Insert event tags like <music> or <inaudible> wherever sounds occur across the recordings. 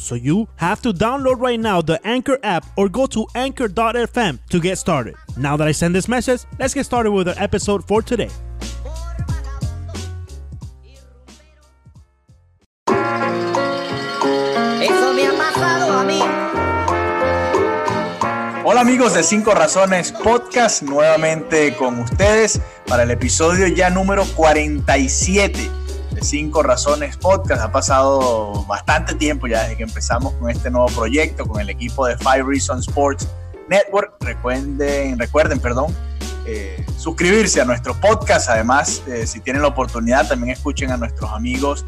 So you have to download right now the Anchor app or go to anchor.fm to get started. Now that I send this message, let's get started with our episode for today. Hola amigos de Cinco Razones Podcast, nuevamente con ustedes para el episodio ya número 47 Cinco Razones Podcast. Ha pasado bastante tiempo ya desde que empezamos con este nuevo proyecto con el equipo de Five Reasons Sports Network. Recuerden, recuerden, perdón, eh, suscribirse a nuestro podcast. Además, eh, si tienen la oportunidad, también escuchen a nuestros amigos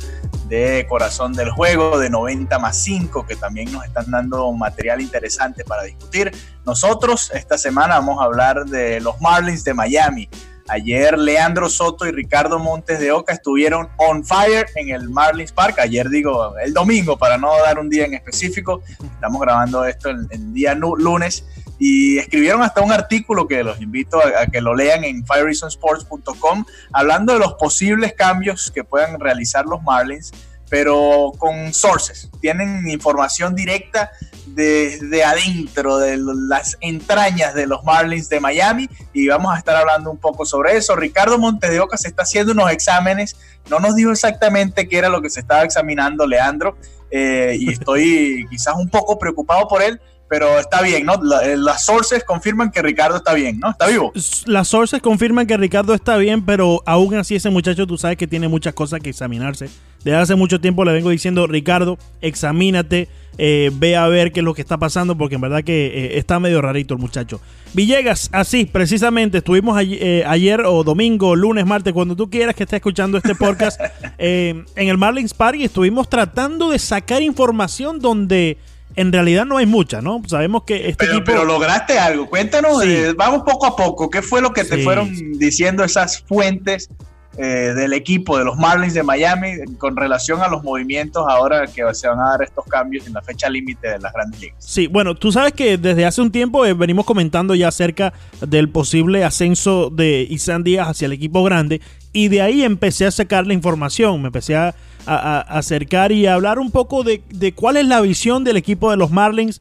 de Corazón del Juego, de 90 más 5, que también nos están dando material interesante para discutir. Nosotros esta semana vamos a hablar de los Marlins de Miami. Ayer Leandro Soto y Ricardo Montes de Oca estuvieron on fire en el Marlins Park. Ayer digo el domingo para no dar un día en específico. Estamos grabando esto el, el día lunes y escribieron hasta un artículo que los invito a, a que lo lean en firereasonsports.com hablando de los posibles cambios que puedan realizar los Marlins, pero con sources. Tienen información directa desde adentro de las entrañas de los Marlins de Miami y vamos a estar hablando un poco sobre eso. Ricardo Montedeoca se está haciendo unos exámenes, no nos dijo exactamente qué era lo que se estaba examinando Leandro eh, y estoy <laughs> quizás un poco preocupado por él, pero está bien, ¿no? La, las sources confirman que Ricardo está bien, ¿no? Está vivo. Las sources confirman que Ricardo está bien, pero aún así ese muchacho tú sabes que tiene muchas cosas que examinarse. Desde hace mucho tiempo le vengo diciendo, Ricardo, examínate, eh, ve a ver qué es lo que está pasando, porque en verdad que eh, está medio rarito el muchacho. Villegas, así, precisamente, estuvimos ayer, eh, ayer o domingo, lunes, martes, cuando tú quieras que esté escuchando este podcast, <laughs> en el Marlins Park y estuvimos tratando de sacar información donde en realidad no hay mucha, ¿no? Sabemos que este pero, equipo... pero lograste algo. Cuéntanos, Sí. eh, vamos poco a poco. ¿Qué fue lo que te fueron diciendo esas fuentes eh, del equipo de los Marlins de Miami con relación a los movimientos ahora que se van a dar estos cambios en la fecha límite de las grandes ligas? Sí, bueno, tú sabes que desde hace un tiempo eh, venimos comentando ya acerca del posible ascenso de Isan Díaz hacia el equipo grande y de ahí empecé a sacar la información, me empecé a, acercar y a hablar un poco de, de cuál es la visión del equipo de los Marlins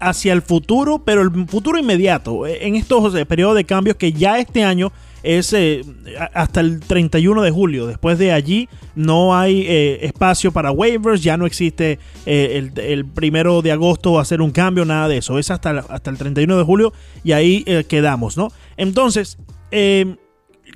hacia el futuro, pero el futuro inmediato, eh, en estos periodos de cambios que ya este año es eh, hasta el 31 de julio. Después de allí no hay eh, espacio para waivers, ya no existe eh, el, primero de agosto hacer un cambio, nada de eso. Es hasta, el- hasta el 31 de julio y ahí quedamos, ¿no? Entonces,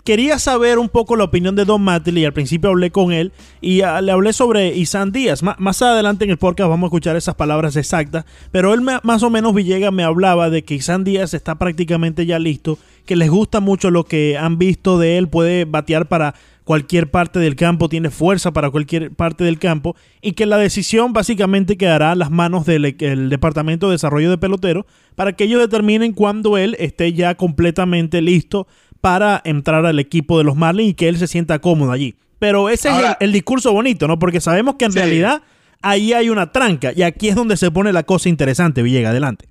quería saber un poco la opinión de Don Matley. Al principio hablé con él y ah, le hablé sobre Isan Díaz. Más adelante en el podcast vamos a escuchar esas palabras exactas. Pero él más o menos, Villegas, me hablaba de que Isan Díaz está prácticamente ya listo, que les gusta mucho lo que han visto de él, puede batear para cualquier parte del campo, tiene fuerza para cualquier parte del campo y que la decisión básicamente quedará en las manos del e- Departamento de Desarrollo de Pelotero para que ellos determinen cuándo él esté ya completamente listo para entrar al equipo de los Marlins y que él se sienta cómodo allí. Pero ese Ahora- es el, el discurso bonito, ¿no? Porque sabemos que en Sí. realidad ahí hay una tranca y aquí es donde se pone la cosa interesante, Villega, adelante.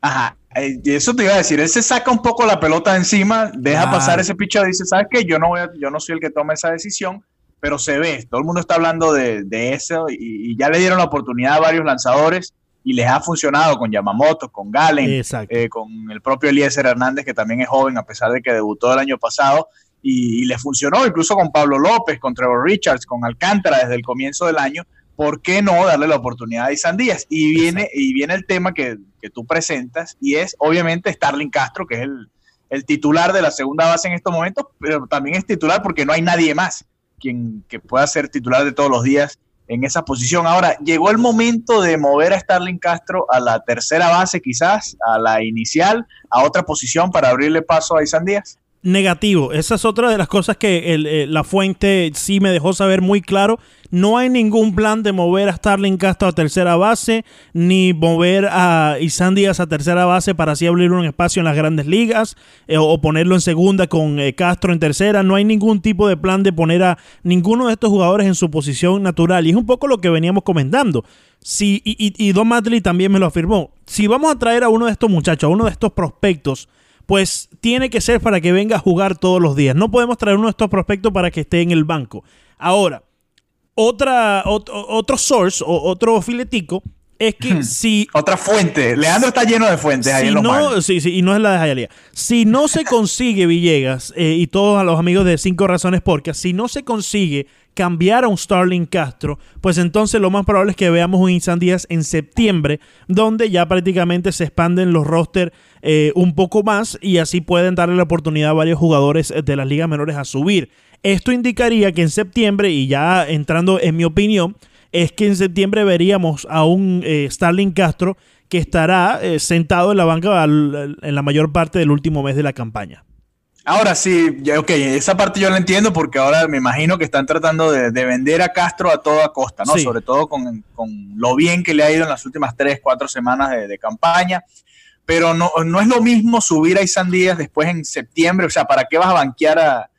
Ajá. eh, eso te iba a decir, él se saca un poco la pelota de encima, deja pasar ese picho y dice, ¿sabes qué? Yo no, voy a- yo no soy el que toma esa decisión, pero se ve, todo el mundo está hablando de, de eso y, y ya le dieron la oportunidad a varios lanzadores y les ha funcionado con Yamamoto, con Galen, eh, con el propio Eliezer Hernández, que también es joven a pesar de que debutó el año pasado, y, y le funcionó incluso con Pablo López, con Trevor Richards, con Alcántara desde el comienzo del año. ¿Por qué no darle la oportunidad a Isan Díaz? Y viene, y viene el tema que, que tú presentas, y es obviamente Starling Castro, que es el, el titular de la segunda base en estos momentos, pero también es titular porque no hay nadie más quien que pueda ser titular de todos los días en esa posición. Ahora, llegó el momento de mover a Starling Castro a la tercera base, quizás, a la inicial, a otra posición para abrirle paso a Isan Díaz. Negativo. Esa es otra de las cosas que eh, la fuente sí me dejó saber muy claro. No hay ningún plan de mover a Starling Castro a tercera base, ni mover a Isan Díaz a tercera base para así abrir un espacio en las grandes ligas, eh, o ponerlo en segunda con eh, Castro en tercera. No hay ningún tipo de plan de poner a ninguno de estos jugadores en su posición natural. Y es un poco lo que veníamos comentando. Si, y, y, Don Matley también me lo afirmó. Si vamos a traer a uno de estos muchachos, a uno de estos prospectos, pues tiene que ser para que venga a jugar todos los días. No podemos traer uno de estos prospectos para que esté en el banco. Ahora, otra, otro, source o otro filetico es que hmm. si. Otra fuente. Leandro está lleno de fuentes ahí en los no, Sí, sí, y no es la de Jayalía. Si no se <laughs> consigue Villegas eh, y todos a los amigos de Cinco Razones Porque, si no se consigue cambiar a un Starling Castro, pues entonces lo más probable es que veamos un Insan Díaz en septiembre, donde ya prácticamente se expanden los roster eh, un poco más y así pueden darle la oportunidad a varios jugadores de las ligas menores a subir. Esto indicaría que en septiembre, y ya entrando en mi opinión, es que en septiembre veríamos a un eh, Starling Castro que estará eh, sentado en la banca en la mayor parte del último mes de la campaña. Ahora sí, ok, esa parte yo la entiendo porque ahora me imagino que están tratando de, vender a Castro a toda costa, ¿no? Sobre todo con, lo bien que le ha ido en las últimas tres, cuatro semanas de, campaña. Pero no, no, es lo mismo subir a Isan Díaz después en septiembre. O sea, ¿para qué vas a banquear a,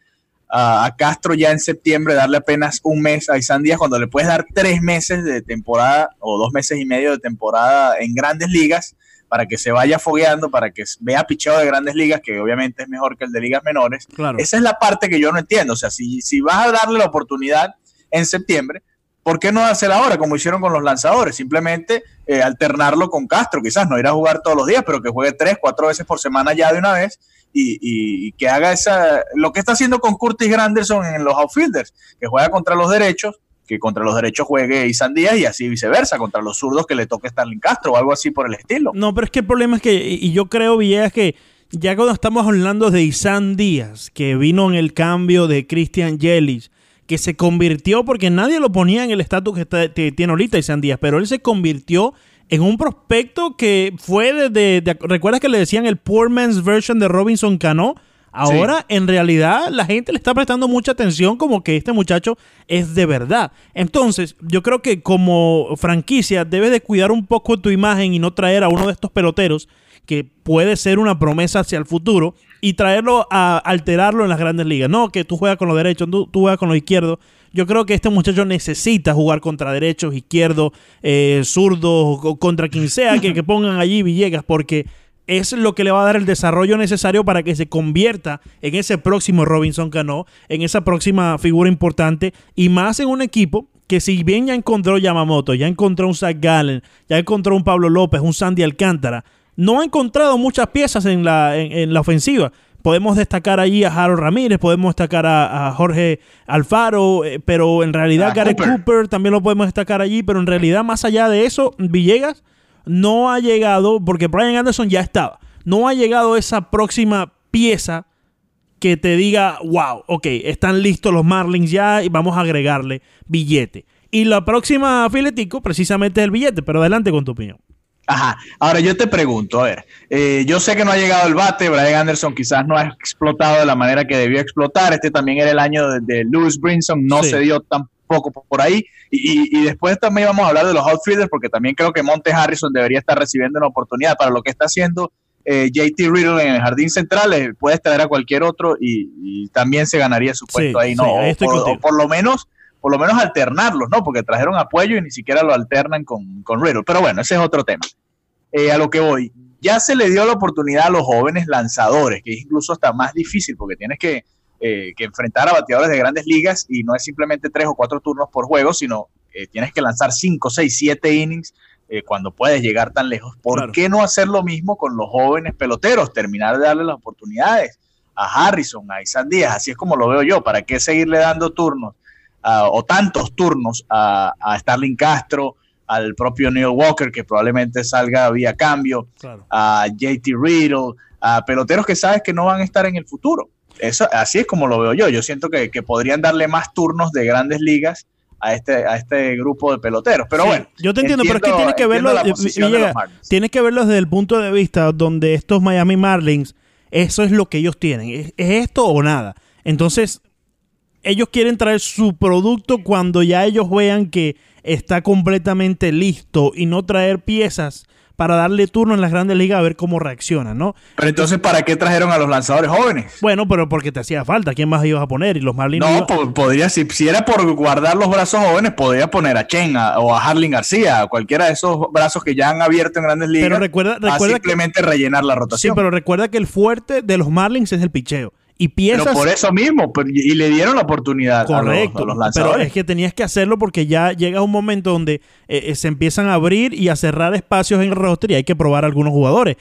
a, Castro ya en septiembre, darle apenas un mes a Isan Díaz cuando le puedes dar tres meses de temporada o dos meses y medio de temporada en grandes ligas? para que se vaya fogueando, para que vea picheo de grandes ligas, que obviamente es mejor que el de ligas menores. Esa es la parte que yo no entiendo. O sea, si, si vas a darle la oportunidad en septiembre, ¿por qué no hacer ahora como hicieron con los lanzadores? Simplemente eh, alternarlo con Castro, quizás no ir a jugar todos los días, pero que juegue tres, cuatro veces por semana ya de una vez y, que haga esa, lo que está haciendo con Curtis Granderson en los outfielders, que juega contra los derechos, que contra los derechos juegue Isan Díaz y así viceversa, contra los zurdos que le toque Starling Castro o algo así por el estilo. No, pero es que el problema es que, y yo creo, Villegas, que ya cuando estamos hablando de Isan Díaz, que vino en el cambio de Christian Yelich, que se convirtió, porque nadie lo ponía en el estatus que, tiene ahorita Isan Díaz, pero él se convirtió en un prospecto que fue desde, de, ¿recuerdas que le decían el poor man's version de Robinson Cano? Ahora, en realidad, la gente le está prestando mucha atención como que este muchacho es de verdad. Entonces, yo creo que como franquicia debes de cuidar un poco tu imagen y no traer a uno de estos peloteros que puede ser una promesa hacia el futuro y traerlo a alterarlo en las grandes ligas. No, que tú juegas con los derechos, tú, juegas con los izquierdos. Yo creo que este muchacho necesita jugar contra derechos, izquierdos, eh, zurdos, contra quien sea que, pongan allí Villegas, porque es lo que le va a dar el desarrollo necesario para que se convierta en ese próximo Robinson Cano, en esa próxima figura importante y más en un equipo que si bien ya encontró Yamamoto, ya encontró un Zach Gallen, ya encontró un Pablo López, un Sandy Alcántara, no ha encontrado muchas piezas en la, en, la ofensiva. Podemos destacar allí a Harold Ramírez, podemos destacar a, Jorge Alfaro, eh, pero en realidad Gareth Cooper también lo podemos destacar allí, pero en realidad más allá de eso, Villegas no ha llegado, porque Brian Anderson ya estaba, no ha llegado esa próxima pieza que te diga, wow, ok, están listos los Marlins ya y vamos a agregarle billete. Y la próxima filetico precisamente es el billete, pero adelante con tu opinión. Ajá, ahora yo te pregunto, a ver, eh, yo sé que no ha llegado el bate, Brian Anderson quizás no ha explotado de la manera que debió explotar, este también era el año de, de Lewis Brinson, no se dio tan poco por ahí. Y, después también vamos a hablar de los outfielders, porque también creo que Monte Harrison debería estar recibiendo una oportunidad para lo que está haciendo eh, JT Riddle en el jardín central. Eh, puede traer a cualquier otro y, también se ganaría su puesto ahí, ¿no? o, por, lo menos por lo menos alternarlos, ¿no? Porque trajeron apoyo y ni siquiera lo alternan con, con Riddle. Pero bueno, ese es otro tema. Eh, a lo que voy, ya se le dio la oportunidad a los jóvenes lanzadores, que es incluso hasta más difícil porque tienes que eh, que enfrentar a bateadores de grandes ligas y no es simplemente tres o cuatro turnos por juego, sino eh, tienes que lanzar cinco, seis, siete innings eh, cuando puedes llegar tan lejos. ¿Por qué no hacer lo mismo con los jóvenes peloteros? Terminar de darle las oportunidades a Harrison, a Isan Díaz, así es como lo veo yo. ¿Para qué seguirle dando turnos o tantos turnos a, Starling Castro? al propio Neil Walker, que probablemente salga vía cambio, a JT Riddle, a peloteros que sabes que no van a estar en el futuro. Eso, así es como lo veo yo. Yo siento que, podrían darle más turnos de grandes ligas a este, a este grupo de peloteros. Pero bueno. Yo te entiendo, pero es que tienes que verlo, tienes que verlo desde el punto de vista donde estos Miami Marlins, eso es lo que ellos tienen. ¿Es, esto o nada? Entonces, ellos quieren traer su producto cuando ya ellos vean que está completamente listo y no traer piezas para darle turno en las grandes ligas a ver cómo reaccionan, ¿no? Pero entonces, ¿para qué trajeron a los lanzadores jóvenes? Bueno, pero porque te hacía falta. ¿Quién más ibas a poner? Y los Marlins. No, podría, si, si, era por guardar los brazos jóvenes, podría poner a Chen o a Harling García, a cualquiera de esos brazos que ya han abierto en grandes ligas. Pero recuerda, recuerda simplemente rellenar la rotación. Sí, pero recuerda que el fuerte de los Marlins es el picheo y piezas. Pero por eso mismo, y le dieron la oportunidad Correcto, a los, lanzadores. Pero es que tenías que hacerlo porque ya llega un momento donde eh, eh, se empiezan a abrir y a cerrar espacios en el roster y hay que probar algunos jugadores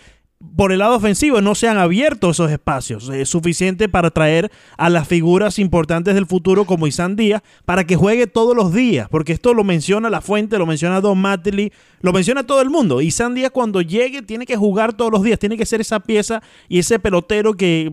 por el lado ofensivo no se han abierto esos espacios. Es suficiente para traer a las figuras importantes del futuro como Isan Díaz para que juegue todos los días, porque esto lo menciona la fuente, lo menciona Don Matley, lo menciona todo el mundo. Isan Díaz cuando llegue tiene que jugar todos los días, tiene que ser esa pieza y ese pelotero que,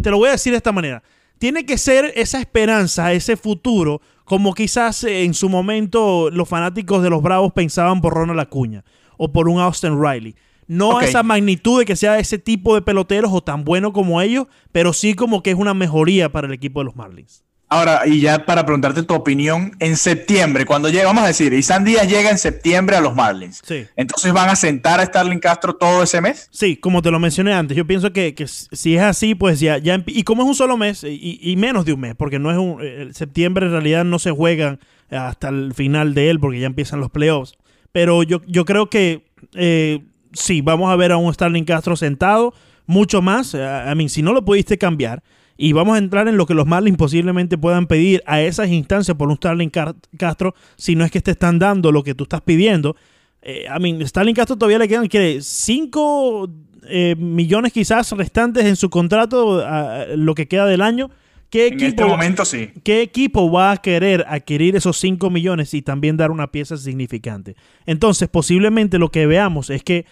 te lo voy a decir de esta manera, tiene que ser esa esperanza, ese futuro, como quizás en su momento los fanáticos de los Bravos pensaban por Ronald Acuña o por un Austin Riley. No a esa magnitud de que sea ese tipo de peloteros o tan bueno como ellos, pero sí como que es una mejoría para el equipo de los Marlins. Ahora, y ya para preguntarte tu opinión, en septiembre, cuando llega, vamos a decir, Isan Díaz llega en septiembre a los Marlins. Sí. Entonces van a sentar a Starling Castro todo ese mes. Sí, como te lo mencioné antes, yo pienso que, si es así, pues ya, ya y como es un solo mes y, menos de un mes, porque no es un eh, septiembre en realidad no se juegan hasta el final de él, porque ya empiezan los playoffs. Pero yo, yo creo que eh, sí, vamos a ver a un Starling Castro sentado, mucho más. A eh, mí, si no lo pudiste cambiar, y vamos a entrar en lo que los Marlins posiblemente puedan pedir a esas instancias por un Starling Castro, si no es que te están dando lo que tú estás pidiendo. Eh, a mí, Starling Castro todavía le quedan, quiere 5 eh, millones quizás restantes en su contrato, lo que queda del año. ¿Qué equipo, en este momento sí. ¿Qué equipo va a querer adquirir esos 5 millones y también dar una pieza significante? Entonces, posiblemente lo que veamos es que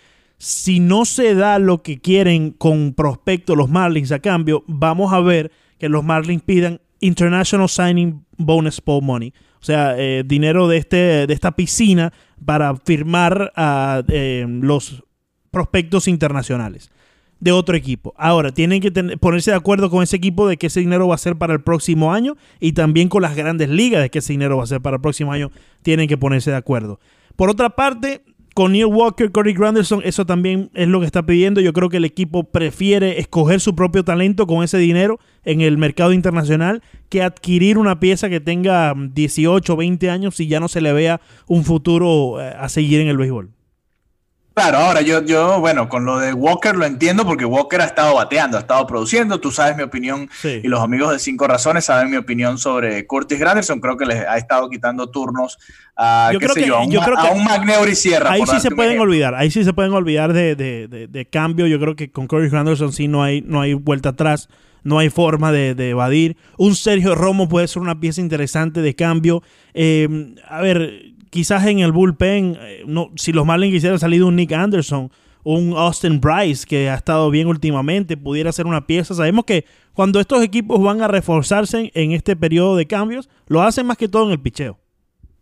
si no se da lo que quieren con prospecto los Marlins a cambio, vamos a ver que los Marlins pidan International Signing Bonus Pool Money. O sea, eh, dinero de, este, de esta piscina para firmar a eh, los prospectos internacionales de otro equipo. Ahora, tienen que ponerse de acuerdo con ese equipo de que ese dinero va a ser para el próximo año y también con las grandes ligas de que ese dinero va a ser para el próximo año. Tienen que ponerse de acuerdo. Por otra parte, con Neil Walker, Corey Granderson, eso también es lo que está pidiendo. Yo creo que el equipo prefiere escoger su propio talento con ese dinero en el mercado internacional que adquirir una pieza que tenga 18 o 20 años y ya no se le vea un futuro eh, a seguir en el béisbol. Claro, ahora yo, yo, bueno, con lo de Walker lo entiendo porque Walker ha estado bateando, ha estado produciendo. Tú sabes mi opinión y los amigos de Cinco Razones saben mi opinión sobre Curtis Granderson. Creo que les ha estado quitando turnos a, yo creo que, a, un, Magneur y Sierra. Ahí sí se pueden olvidar, ahí sí se pueden olvidar de, de, de, cambio. Yo creo que con Curtis Granderson sí no hay, no hay vuelta atrás. No hay forma de, evadir. Un Sergio Romo puede ser una pieza interesante de cambio. Eh, a ver, quizás en el bullpen, eh, no, si los Marlins quisieran salir un Nick Anderson, un Austin Bryce que ha estado bien últimamente, pudiera ser una pieza. Sabemos que cuando estos equipos van a reforzarse en este periodo de cambios, lo hacen más que todo en el picheo.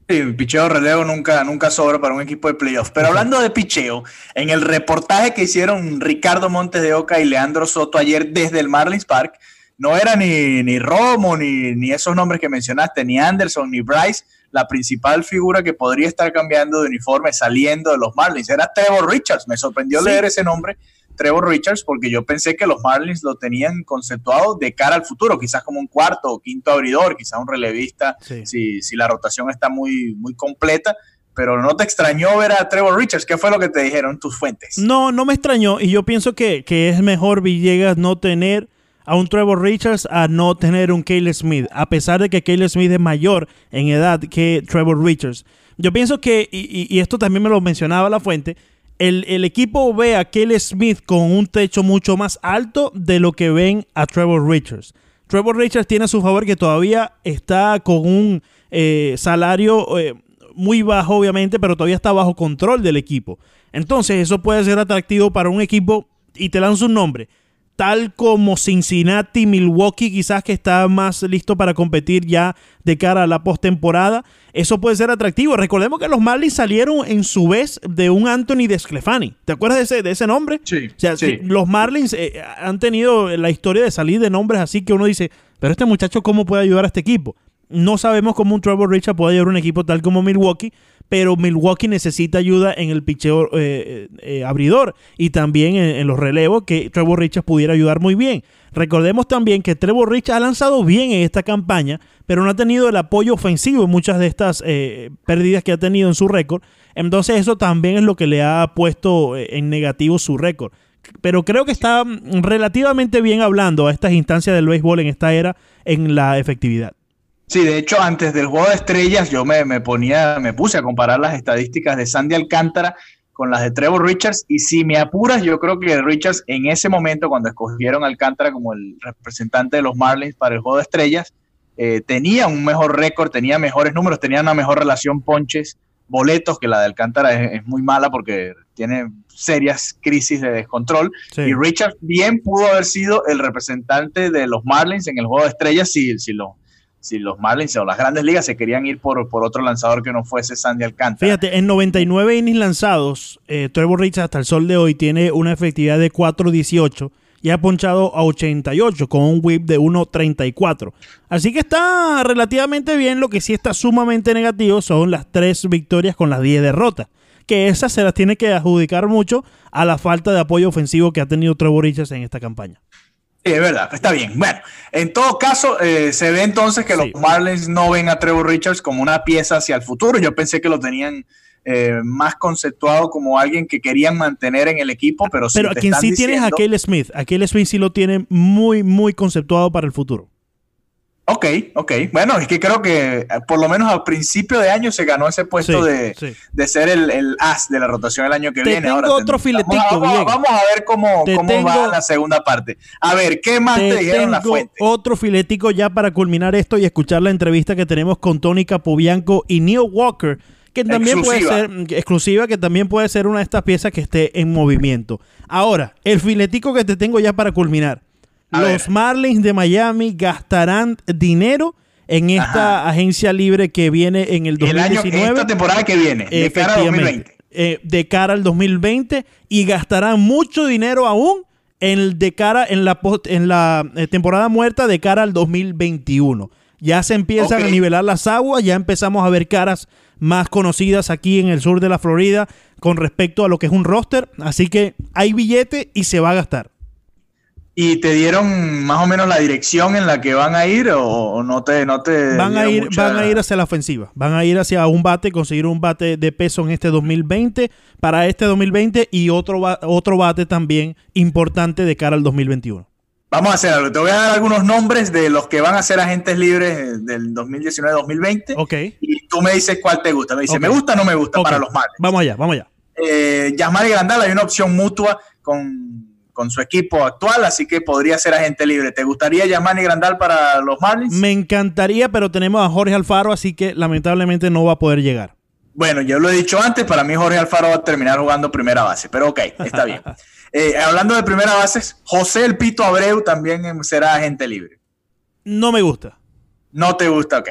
Sí, el picheo relevo nunca, nunca sobra para un equipo de playoffs. Pero hablando de picheo, en el reportaje que hicieron Ricardo Montes de Oca y Leandro Soto ayer desde el Marlins Park, no era ni, ni Romo, ni, ni esos nombres que mencionaste, ni Anderson, ni Bryce, la principal figura que podría estar cambiando de uniforme saliendo de los Marlins. Era Trevor Richards. Me sorprendió leer ese nombre, Trevor Richards, porque yo pensé que los Marlins lo tenían conceptuado de cara al futuro, quizás como un cuarto o quinto abridor, quizás un relevista, si, si la rotación está muy, muy completa pero no te extrañó ver a Trevor Richards. ¿Qué fue lo que te dijeron tus fuentes? No, no me extrañó y yo pienso que, que es mejor Villegas no tener a un Trevor Richards a no tener un Caleb Smith, a pesar de que Caleb Smith es mayor en edad que Trevor Richards. Yo pienso que, y, esto también me lo mencionaba la fuente, el, equipo ve a Caleb Smith con un techo mucho más alto de lo que ven a Trevor Richards. Trevor Richards tiene a su favor que todavía está con un eh, salario eh, muy bajo, obviamente, pero todavía está bajo control del equipo. Entonces, eso puede ser atractivo para un equipo, y te lanzo un nombre, tal como Cincinnati, Milwaukee, quizás que está más listo para competir ya de cara a la postemporada, eso puede ser atractivo. Recordemos que los Marlins salieron en su vez de un Anthony Desclefani. ¿Te acuerdas de ese, de ese nombre? Sí. O sea, los Marlins eh, han tenido la historia de salir de nombres así que uno dice, pero este muchacho cómo puede ayudar a este equipo. No sabemos cómo un Trevor Richards puede a un equipo tal como Milwaukee, pero Milwaukee necesita ayuda en el picheo eh, eh, abridor y también en, los relevos que Trevor Richards pudiera ayudar muy bien. Recordemos también que Trevor Richards ha lanzado bien en esta campaña, pero no ha tenido el apoyo ofensivo en muchas de estas eh, pérdidas que ha tenido en su récord. Entonces eso también es lo que le ha puesto en negativo su récord. Pero creo que está relativamente bien hablando a estas instancias del béisbol en esta era en la efectividad. Sí, de hecho, antes del juego de estrellas, yo me, ponía, me puse a comparar las estadísticas de Sandy Alcántara con las de Trevor Richards. Y si me apuras, yo creo que Richards en ese momento, cuando escogieron a Alcántara como el representante de los Marlins para el juego de estrellas, eh, tenía un mejor récord, tenía mejores números, tenía una mejor relación ponches, boletos, que la de Alcántara es, muy mala porque tiene serias crisis de descontrol. Y Richards bien pudo haber sido el representante de los Marlins en el juego de estrellas si, si lo si los Marlins o las grandes ligas se querían ir por, por otro lanzador que no fuese Sandy Alcántara. Fíjate, en 99 innings lanzados, eh, Trevor Richards hasta el sol de hoy tiene una efectividad de 4.18 y ha ponchado a 88 con un whip de 1.34. Así que está relativamente bien. Lo que sí está sumamente negativo son las tres victorias con las 10 derrotas. Que esas se las tiene que adjudicar mucho a la falta de apoyo ofensivo que ha tenido Trevor Richards en esta campaña. Sí, es verdad, está bien. Bueno, en todo caso, eh, se ve entonces que los Marlins no ven a Trevor Richards como una pieza hacia el futuro. Yo pensé que lo tenían eh, más conceptuado como alguien que querían mantener en el equipo, pero, pero quien sí tienes a Kyle Smith. A Kyle Smith sí lo tiene muy, muy conceptuado para el futuro. Ok, ok. Bueno, es que creo que eh, por lo menos al principio de año se ganó ese puesto de, ser el, as de la rotación el año que viene. Tengo Ahora, otro filetico. Vamos, a, ver cómo, cómo va la segunda parte. A ver, ¿qué más te, dijeron la fuente? Otro filetico ya para culminar esto y escuchar la entrevista que tenemos con Tony Capobianco y Neil Walker que también puede ser exclusiva, que también puede ser una de estas piezas que esté en movimiento. Ahora, el filetico que te tengo ya para culminar los Marlins de Miami gastarán dinero en esta agencia libre que viene en el 2019. El esta temporada que viene, de cara al 2020. Eh, de cara al 2020 y gastarán mucho dinero aún en de cara en la en la eh, temporada muerta de cara al 2021. Ya se empiezan a nivelar las aguas, ya empezamos a ver caras más conocidas aquí en el sur de la Florida con respecto a lo que es un roster, así que hay billete y se va a gastar. ¿Y te dieron más o menos la dirección en la que van a ir o no te, no te van a ir van a ir hacia la ofensiva, van a ir hacia un bate, conseguir un bate de peso en este 2020 para este 2020 y otro otro bate también importante de cara al 2021. Vamos a hacer algo. Te voy a dar algunos nombres de los que van a ser agentes libres del 2019-2020. Ok. Y tú me dices cuál te gusta. Me dice, ¿me gusta o no me gusta para los Marlins? Vamos allá, vamos allá. Eh, Yasmari Grandal, hay una opción mutua con con su equipo actual, así que podría ser agente libre. ¿Te gustaría Yamani Grandal para los Marlins? Me encantaría, pero tenemos a Jorge Alfaro, así que lamentablemente no va a poder llegar. Bueno, yo lo he dicho antes, para mí Jorge Alfaro va a terminar jugando primera base, pero ok, está bien. <laughs> Eh, hablando de primera base, José El Pito Abreu también será agente libre. No me gusta. No te gusta, ok.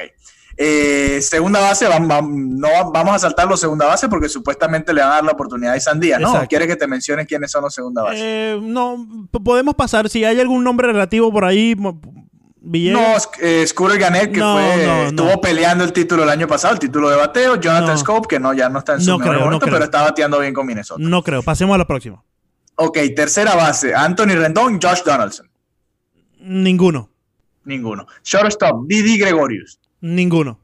Eh, segunda base, no, vamos a saltar los segunda base porque supuestamente le van a dar la oportunidad a Isandía, ¿no? ¿Quieres que te mencione quiénes son los segunda base? Eh, no, podemos pasar. Si hay algún nombre relativo por ahí, Villegas. No, eh, Scooter Gannett, que fue, estuvo peleando el título el año pasado, el título de bateo. Jonathan Scope, que no, ya no está en su mejor momento, pero está bateando bien con Minnesota. No creo. Pasemos a la próxima. Ok, tercera base. Anthony Rendón, Josh Donaldson. Ninguno. Ninguno. Shortstop, Didi Gregorius. Ninguno.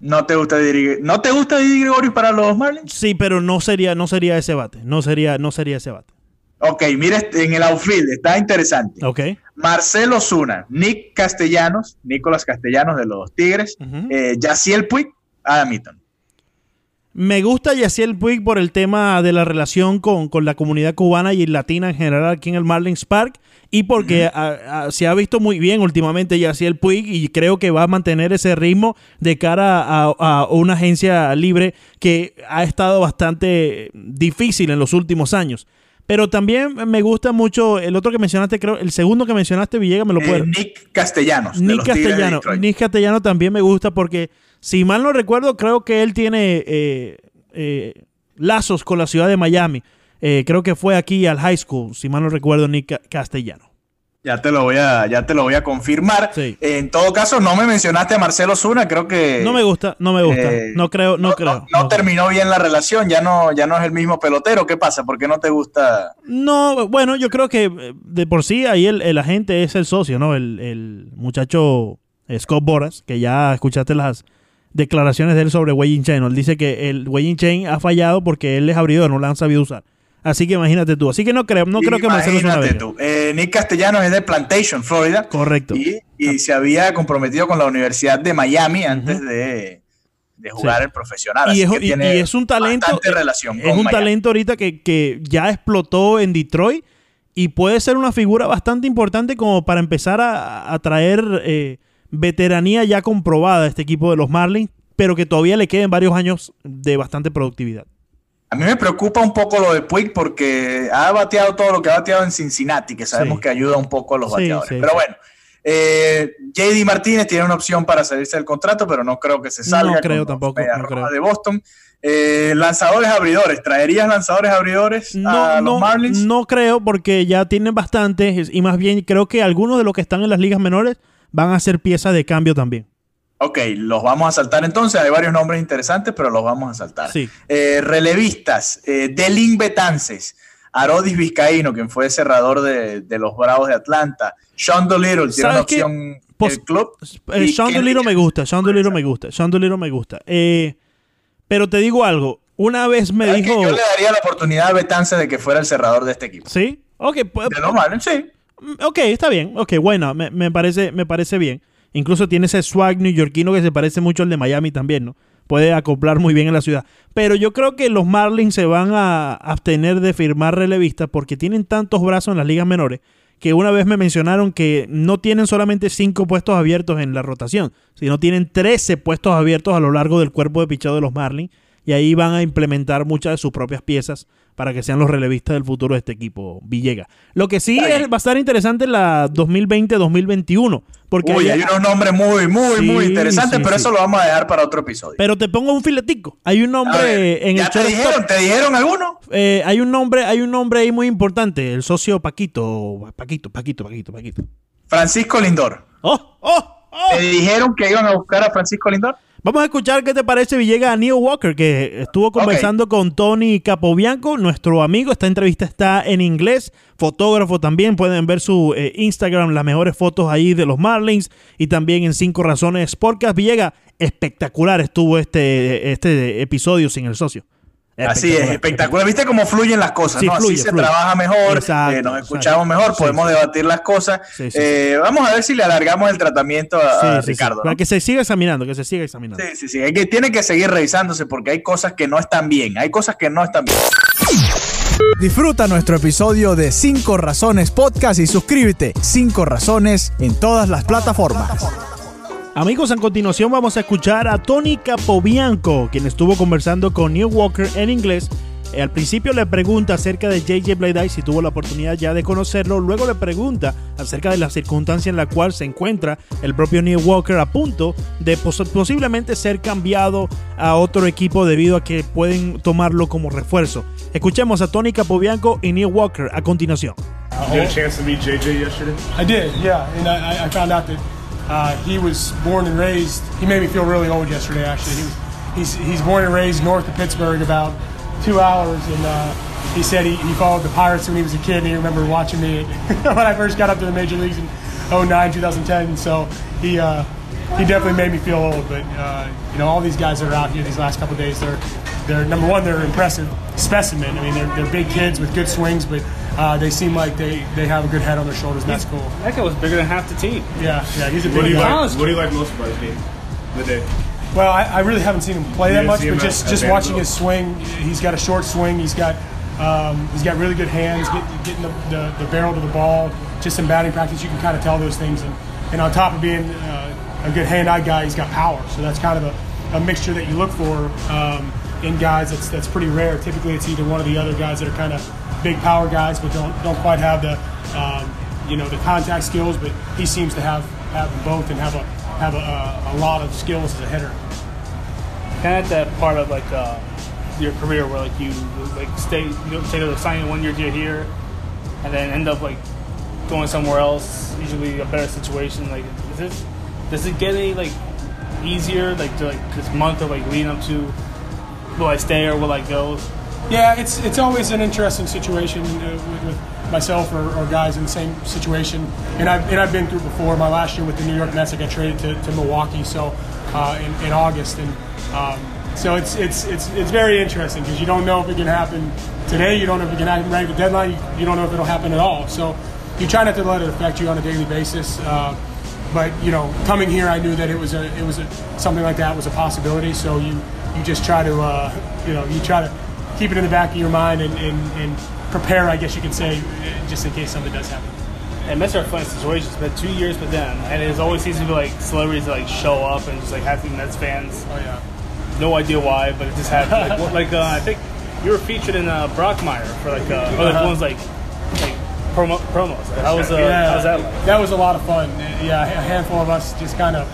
¿No te gusta Didi, ¿No te gusta Didi Gregorius para los Marlins? Sí, pero no sería, no sería ese bate. No sería, no sería ese bate. Ok, mire, este, en el outfield está interesante. Ok. Marcelo Zuna, Nick Castellanos, Nicolás Castellanos de los Tigres, uh Yaciel Puig, Adam Eaton. Me gusta Yaciel Puig por el tema de la relación con, con, la comunidad cubana y latina en general aquí en el Marlins Park y porque se ha visto muy bien últimamente Yaciel Puig y creo que va a mantener ese ritmo de cara a, una agencia libre que ha estado bastante difícil en los últimos años. Pero también me gusta mucho el otro que mencionaste, creo, el segundo que mencionaste, Villegas, me lo puede. Nick Castellanos. Nick Castellanos. Nick Castellanos también me gusta porque, si mal no recuerdo, creo que él tiene eh, eh, lazos con la ciudad de Miami. Eh, creo que fue aquí al high school, si mal no recuerdo, Nick Castellano. Ya te lo voy a, ya te lo voy a confirmar. Sí. En todo caso, no me mencionaste a Marcelo Zuna, creo que No me gusta, no me gusta. no creo, no, creo. no terminó bien la relación, ya no, ya no es el mismo pelotero. ¿Qué pasa? ¿Por qué no te gusta? No, bueno, yo creo que de por sí ahí el, el agente es el socio, ¿no? El, el muchacho Scott Boras, que ya escuchaste las declaraciones de él sobre Wei Chain. Él dice que el Wei Chain ha fallado porque él es abridor, no la han sabido usar. Así que imagínate tú. Así que no creo, no creo que Marcelo Imagínate tú. Eh, Nick Castellanos es de Plantation, Florida. Correcto. Y, y se había comprometido con la Universidad de Miami antes de, de jugar Sí. el profesional. Y así es, que y- tiene y es un talento. bastante relación Es un Miami. talento ahorita que, que ya explotó en Detroit y puede ser una figura bastante importante como para empezar a, a traer eh, veteranía ya comprobada a este equipo de los Marlins, pero que todavía le queden varios años de bastante productividad. A mí me preocupa un poco lo de Puig porque ha bateado todo lo que ha bateado en Cincinnati, que sabemos Sí. que ayuda un poco a los bateadores. sí, pero bueno, eh, JD Martínez tiene una opción para salirse del contrato, pero no creo que se salga. No creo tampoco, no creo. de Boston. Eh, lanzadores abridores, ¿traerías lanzadores abridores a No, los no, Marlins? no creo porque ya tienen bastantes y más bien creo que algunos de los que están en las ligas menores van a ser piezas de cambio también. Ok, los vamos a saltar entonces. Hay varios nombres interesantes, pero los vamos a saltar. Sí. Eh, relevistas, eh, Delin Betances, Arodis Vizcaíno, quien fue cerrador de, de los Bravos de Atlanta, Sean Dolittle, tiene una opción el club. Eh, Sean Dolittle me gusta, Sean Dolittle me gusta, Sean Dolittle me gusta. Eh, pero te digo algo, una vez me dijo... Yo le daría la oportunidad a Betances de que fuera el cerrador de este equipo. ¿Sí? Ok, pues, De los Marlins, sí. Ok, está bien. Ok, bueno, me, me parece, me parece bien. Incluso tiene ese swag neoyorquino que se parece mucho al de Miami también, ¿no? Puede acoplar muy bien en la ciudad. Pero yo creo que los Marlins se van a abstener de firmar relevistas porque tienen tantos brazos en las ligas menores que una vez me mencionaron que no tienen solamente cinco puestos abiertos en la rotación, sino tienen 13 puestos abiertos a lo largo del cuerpo de pichado de los Marlins y ahí van a implementar muchas de sus propias piezas para que sean los relevistas del futuro de este equipo, Villega. Lo que sí es, va a estar interesante la 2020-2021, porque Uy, hay- hay unos nombres muy, muy, Sí, muy interesantes, sí, pero sí. eso lo vamos a dejar para otro episodio. pero te pongo un filetico. Hay un nombre ver, en ¿Ya el te dijeron? ¿Te dijeron alguno? Eh, hay un nombre, hay un nombre ahí muy importante, el socio Paquito, Paquito, Paquito, Paquito, Paquito. Francisco Lindor. ¡Oh! ¡Oh! ¡Oh! ¿Te dijeron que iban a buscar a Francisco Lindor? Vamos a escuchar qué te parece Villegas a Neil Walker, que estuvo conversando con Tony Capobianco, nuestro amigo. Esta entrevista está en inglés, fotógrafo también. Pueden ver su eh, Instagram, las mejores fotos ahí de los Marlins y también en Cinco Razones Podcast. Villegas, espectacular estuvo este, este episodio sin el socio. Así es, espectacular. ¿Viste cómo fluyen las cosas? Sí, ¿no? fluye, Así se fluye. trabaja mejor, Exacto, eh, nos exacto. escuchamos mejor, podemos sí. debatir las cosas. Sí, sí, Eh, Vamos a ver si le alargamos el tratamiento a, Sí, a sí, sí. Ricardo. ¿no? Para que se siga examinando, que se siga examinando. Sí, sí, sí. Hay que, tiene que seguir revisándose porque hay cosas que no están bien. Hay cosas que no están bien. Disfruta nuestro episodio de 5 Razones Podcast y suscríbete 5 Razones en todas las plataformas. Amigos, a continuación vamos a escuchar a Tony Capobianco, quien estuvo conversando con Neil Walker en inglés. Eh, Al principio le pregunta acerca de JJ Bleday si tuvo la oportunidad ya de conocerlo. Luego le pregunta acerca de la circunstancia en la cual se encuentra el propio Neil Walker a punto de pos- posiblemente ser cambiado a otro equipo debido a que pueden tomarlo como refuerzo. Escuchemos a Tony Capobianco y Neil Walker a continuación. Did you get a chance to meet JJ yesterday? I did, yeah, and I, I- I found out that uh, he was born and raised. He made me feel really old yesterday. Actually, he was, he's he's born and raised north of Pittsburgh, about two hours, and uh, he said he, he followed the Pirates when he was a kid, and he remembered watching me <laughs> when I first got up to the major leagues in 09, 2010. So he uh, he definitely made me feel old. But uh, you know, all these guys that are out here these last couple of days, they're they're number one, they're impressive specimen. I mean, they're, they're big kids with good swings, but uh, they seem like they, they have a good head on their shoulders. And that's cool. That guy was bigger than half the team. Yeah, yeah, he's a What do big you guy. like? What do you like most about his game today? Well, I, I really haven't seen him play You that much, see him but at- just at just watching his swing, he's got a short swing. He's got um, he's got really good hands, get, getting the, the, the barrel to the ball. Just some batting practice, you can kind of tell those things. And, and on top of being uh, a good hand-eye guy, he's got power. So that's kind of a, a mixture that you look for um, in guys. That's that's pretty rare. Typically, it's either one of the other guys that are kind of big power guys, but don't don't quite have the um, you know the contact skills. But he seems to have have both and have a have a, a, a lot of skills as a hitter. Kind of that part of like uh, your career where like you like stay, you know, say the signing one year to here, and then end up like going somewhere else, usually a better situation. Like, is it does it get any like easier like to like this month of like leading up to will I stay or will I go? Yeah, it's it's always an interesting situation uh, with, with myself or, or guys in the same situation, and I've and I've been through before. My last year with the New York Mets, I got traded to, to Milwaukee, so uh, in, in August, and um, so it's it's it's it's very interesting because you don't know if it can happen today. You don't know if it can happen right at the deadline. You, you don't know if it'll happen at all. So you try not to let it affect you on a daily basis. Uh, but you know, coming here, I knew that it was a it was a, something like that was a possibility. So you you just try to uh, you know you try to keep it in the back of your mind and, and, and prepare, I guess you can say, just in case something does happen. And Mets are a funny situation. It's been two years with them, and it always seems to be like celebrities that like show up and just like happy Mets fans. Oh yeah. No idea why, but it just happened. like, what- like uh, I think you were featured in uh, Brockmire for like uh, other Uh-huh. ones like like promo, promos. How was uh, yeah, how was that like? That was a lot of fun. Yeah, a handful of us just kind of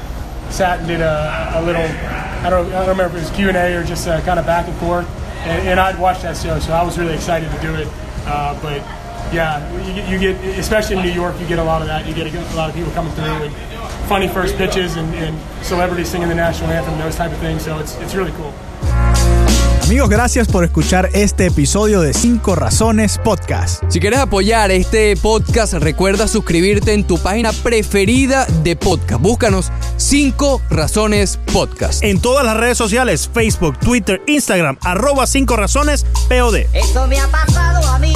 sat and did a, a little. I don't, I don't remember if it was Q and A or just uh, kind of back and forth. And, and I'd watched that show, so I was really excited to do it. Uh, but yeah, you, get- you get, especially in New York, you get a lot of that. You get a, a lot of people coming through and funny first pitches and, and celebrities singing the national anthem, those type of things. So it's it's really cool. Amigos, gracias por escuchar este episodio de 5 Razones Podcast. Si quieres apoyar este podcast, recuerda suscribirte en tu página preferida de podcast. Búscanos 5 Razones Podcast. En todas las redes sociales, Facebook, Twitter, Instagram, arroba 5 razones POD. Eso me ha pasado a mí.